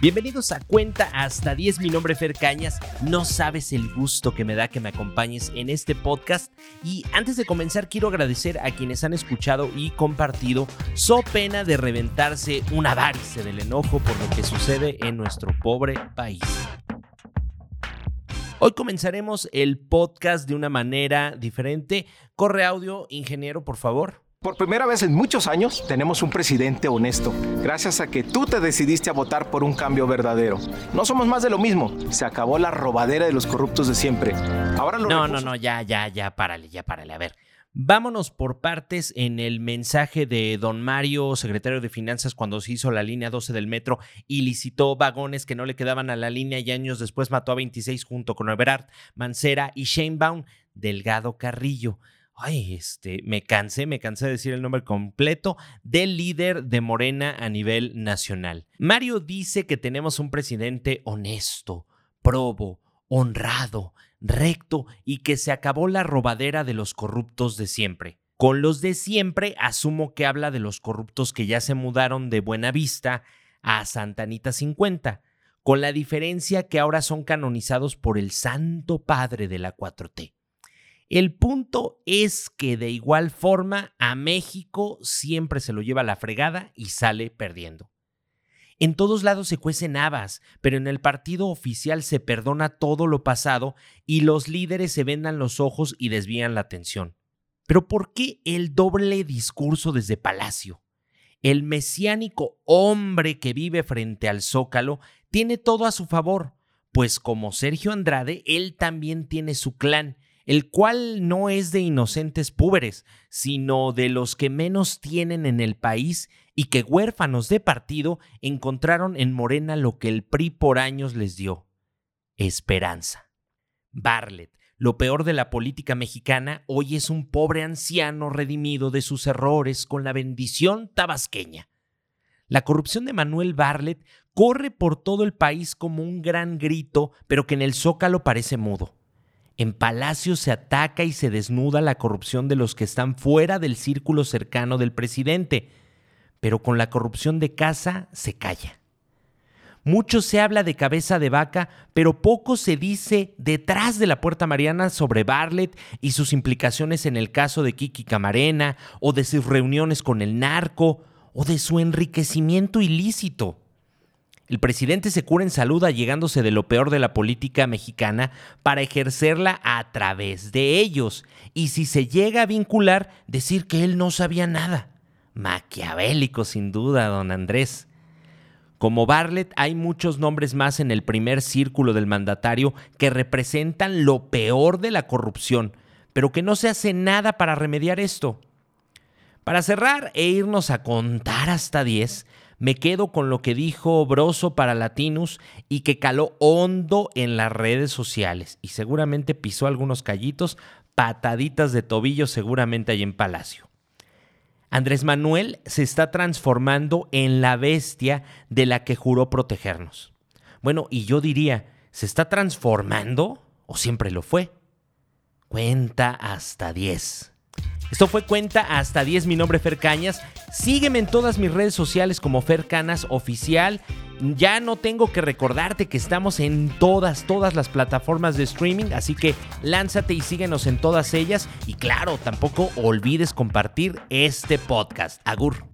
Bienvenidos a Cuenta hasta 10, mi nombre es Fer Cañas. No sabes el gusto que me da que me acompañes en este podcast. Y antes de comenzar, quiero agradecer a quienes han escuchado y compartido. So pena de reventarse una varice del enojo por lo que sucede en nuestro pobre país. Hoy comenzaremos el podcast de una manera diferente. Corre audio, ingeniero, por favor. Por primera vez en muchos años tenemos un presidente honesto, gracias a que tú te decidiste a votar por un cambio verdadero. No somos más de lo mismo, se acabó la robadera de los corruptos de siempre. Ahora lo No, no, no, ya, ya, ya, párale, ya, párale. A ver, vámonos por partes en el mensaje de don Mario, secretario de Finanzas, cuando se hizo la línea 12 del metro y licitó vagones que no le quedaban a la línea y años después mató a 26 junto con Everard, Mancera y Baum, Delgado Carrillo ay, este, me cansé, me cansé de decir el nombre completo del líder de Morena a nivel nacional. Mario dice que tenemos un presidente honesto, probo, honrado, recto y que se acabó la robadera de los corruptos de siempre. Con los de siempre asumo que habla de los corruptos que ya se mudaron de Buena Vista a Santanita 50, con la diferencia que ahora son canonizados por el Santo Padre de la 4T. El punto es que de igual forma a México siempre se lo lleva la fregada y sale perdiendo. En todos lados se cuecen habas, pero en el partido oficial se perdona todo lo pasado y los líderes se vendan los ojos y desvían la atención. Pero ¿por qué el doble discurso desde Palacio? El mesiánico hombre que vive frente al zócalo tiene todo a su favor, pues como Sergio Andrade, él también tiene su clan el cual no es de inocentes púberes, sino de los que menos tienen en el país y que huérfanos de partido encontraron en Morena lo que el PRI por años les dio, esperanza. Barlet, lo peor de la política mexicana, hoy es un pobre anciano redimido de sus errores con la bendición tabasqueña. La corrupción de Manuel Barlet corre por todo el país como un gran grito, pero que en el zócalo parece mudo. En Palacio se ataca y se desnuda la corrupción de los que están fuera del círculo cercano del presidente, pero con la corrupción de casa se calla. Mucho se habla de cabeza de vaca, pero poco se dice detrás de la puerta mariana sobre Bartlett y sus implicaciones en el caso de Kiki Camarena, o de sus reuniones con el narco, o de su enriquecimiento ilícito. El presidente se cura en salud allegándose de lo peor de la política mexicana para ejercerla a través de ellos. Y si se llega a vincular, decir que él no sabía nada. Maquiavélico, sin duda, don Andrés. Como Bartlett, hay muchos nombres más en el primer círculo del mandatario que representan lo peor de la corrupción, pero que no se hace nada para remediar esto. Para cerrar e irnos a contar hasta 10, me quedo con lo que dijo Broso para Latinus y que caló hondo en las redes sociales y seguramente pisó algunos callitos, pataditas de tobillo seguramente ahí en Palacio. Andrés Manuel se está transformando en la bestia de la que juró protegernos. Bueno, y yo diría, ¿se está transformando o siempre lo fue? Cuenta hasta 10. Esto fue Cuenta hasta 10, mi nombre Fer Cañas. Sígueme en todas mis redes sociales como Fer Canas Oficial. Ya no tengo que recordarte que estamos en todas, todas las plataformas de streaming, así que lánzate y síguenos en todas ellas. Y claro, tampoco olvides compartir este podcast. Agur.